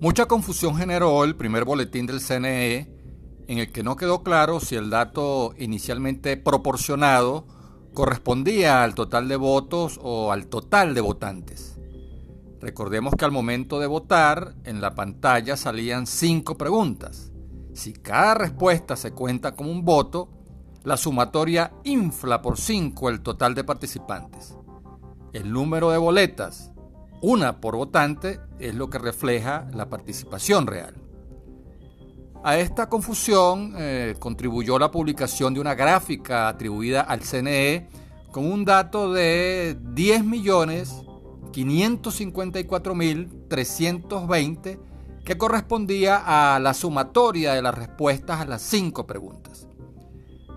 Mucha confusión generó el primer boletín del CNE en el que no quedó claro si el dato inicialmente proporcionado correspondía al total de votos o al total de votantes. Recordemos que al momento de votar en la pantalla salían cinco preguntas. Si cada respuesta se cuenta como un voto, la sumatoria infla por 5 el total de participantes. El número de boletas, una por votante, es lo que refleja la participación real. A esta confusión eh, contribuyó la publicación de una gráfica atribuida al CNE con un dato de 10.554.320 que correspondía a la sumatoria de las respuestas a las cinco preguntas.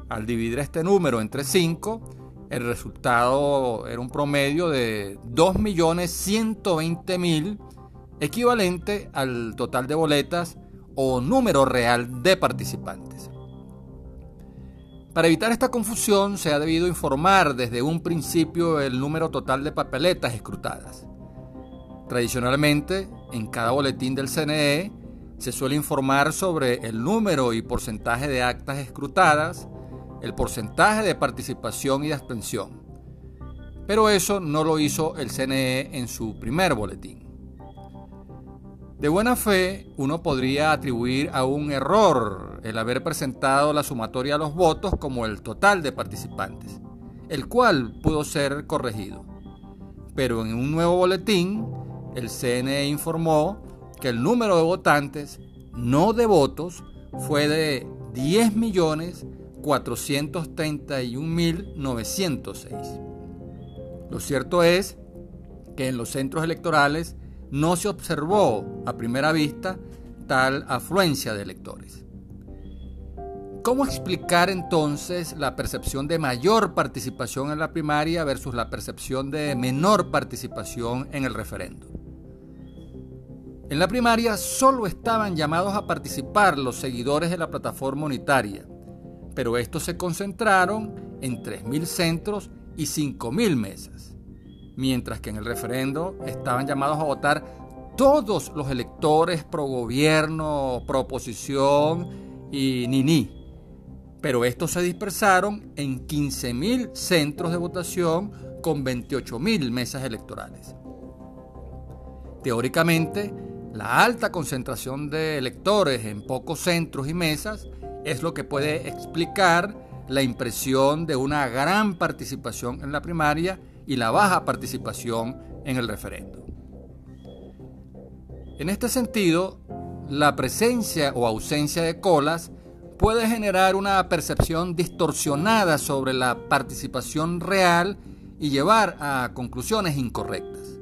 Al dividir este número entre 5, el resultado era un promedio de 2.120.000, equivalente al total de boletas o número real de participantes. Para evitar esta confusión se ha debido informar desde un principio el número total de papeletas escrutadas. Tradicionalmente, en cada boletín del CNE se suele informar sobre el número y porcentaje de actas escrutadas, el porcentaje de participación y de abstención. Pero eso no lo hizo el CNE en su primer boletín. De buena fe, uno podría atribuir a un error el haber presentado la sumatoria de los votos como el total de participantes, el cual pudo ser corregido. Pero en un nuevo boletín, el CNE informó que el número de votantes, no de votos, fue de 10.431.906. Lo cierto es que en los centros electorales no se observó a primera vista tal afluencia de electores. ¿Cómo explicar entonces la percepción de mayor participación en la primaria versus la percepción de menor participación en el referendo? En la primaria solo estaban llamados a participar los seguidores de la plataforma unitaria, pero estos se concentraron en 3.000 centros y 5.000 mesas mientras que en el referendo estaban llamados a votar todos los electores pro gobierno, pro oposición y ni ni. Pero estos se dispersaron en 15.000 centros de votación con 28.000 mesas electorales. Teóricamente, la alta concentración de electores en pocos centros y mesas es lo que puede explicar la impresión de una gran participación en la primaria y la baja participación en el referendo. En este sentido, la presencia o ausencia de colas puede generar una percepción distorsionada sobre la participación real y llevar a conclusiones incorrectas.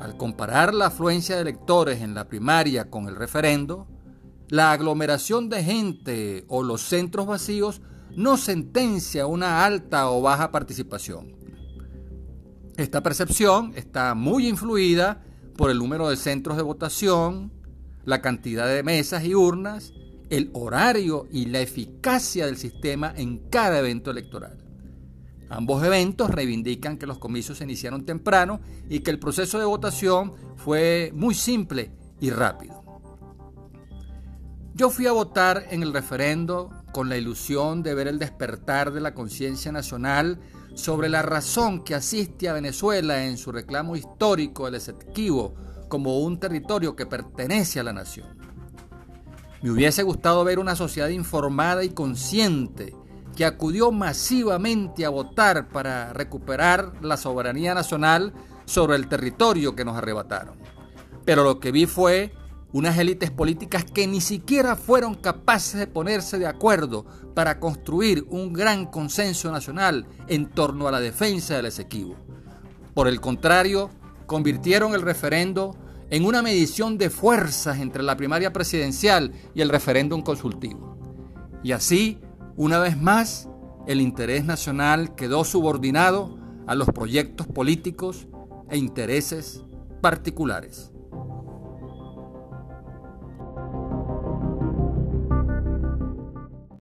Al comparar la afluencia de electores en la primaria con el referendo, la aglomeración de gente o los centros vacíos no sentencia una alta o baja participación. Esta percepción está muy influida por el número de centros de votación, la cantidad de mesas y urnas, el horario y la eficacia del sistema en cada evento electoral. Ambos eventos reivindican que los comicios se iniciaron temprano y que el proceso de votación fue muy simple y rápido. Yo fui a votar en el referendo con la ilusión de ver el despertar de la conciencia nacional sobre la razón que asiste a Venezuela en su reclamo histórico del Esequibo como un territorio que pertenece a la nación. Me hubiese gustado ver una sociedad informada y consciente que acudió masivamente a votar para recuperar la soberanía nacional sobre el territorio que nos arrebataron. Pero lo que vi fue unas élites políticas que ni siquiera fueron capaces de ponerse de acuerdo para construir un gran consenso nacional en torno a la defensa del Esequibo. Por el contrario, convirtieron el referendo en una medición de fuerzas entre la primaria presidencial y el referéndum consultivo. Y así, una vez más, el interés nacional quedó subordinado a los proyectos políticos e intereses particulares.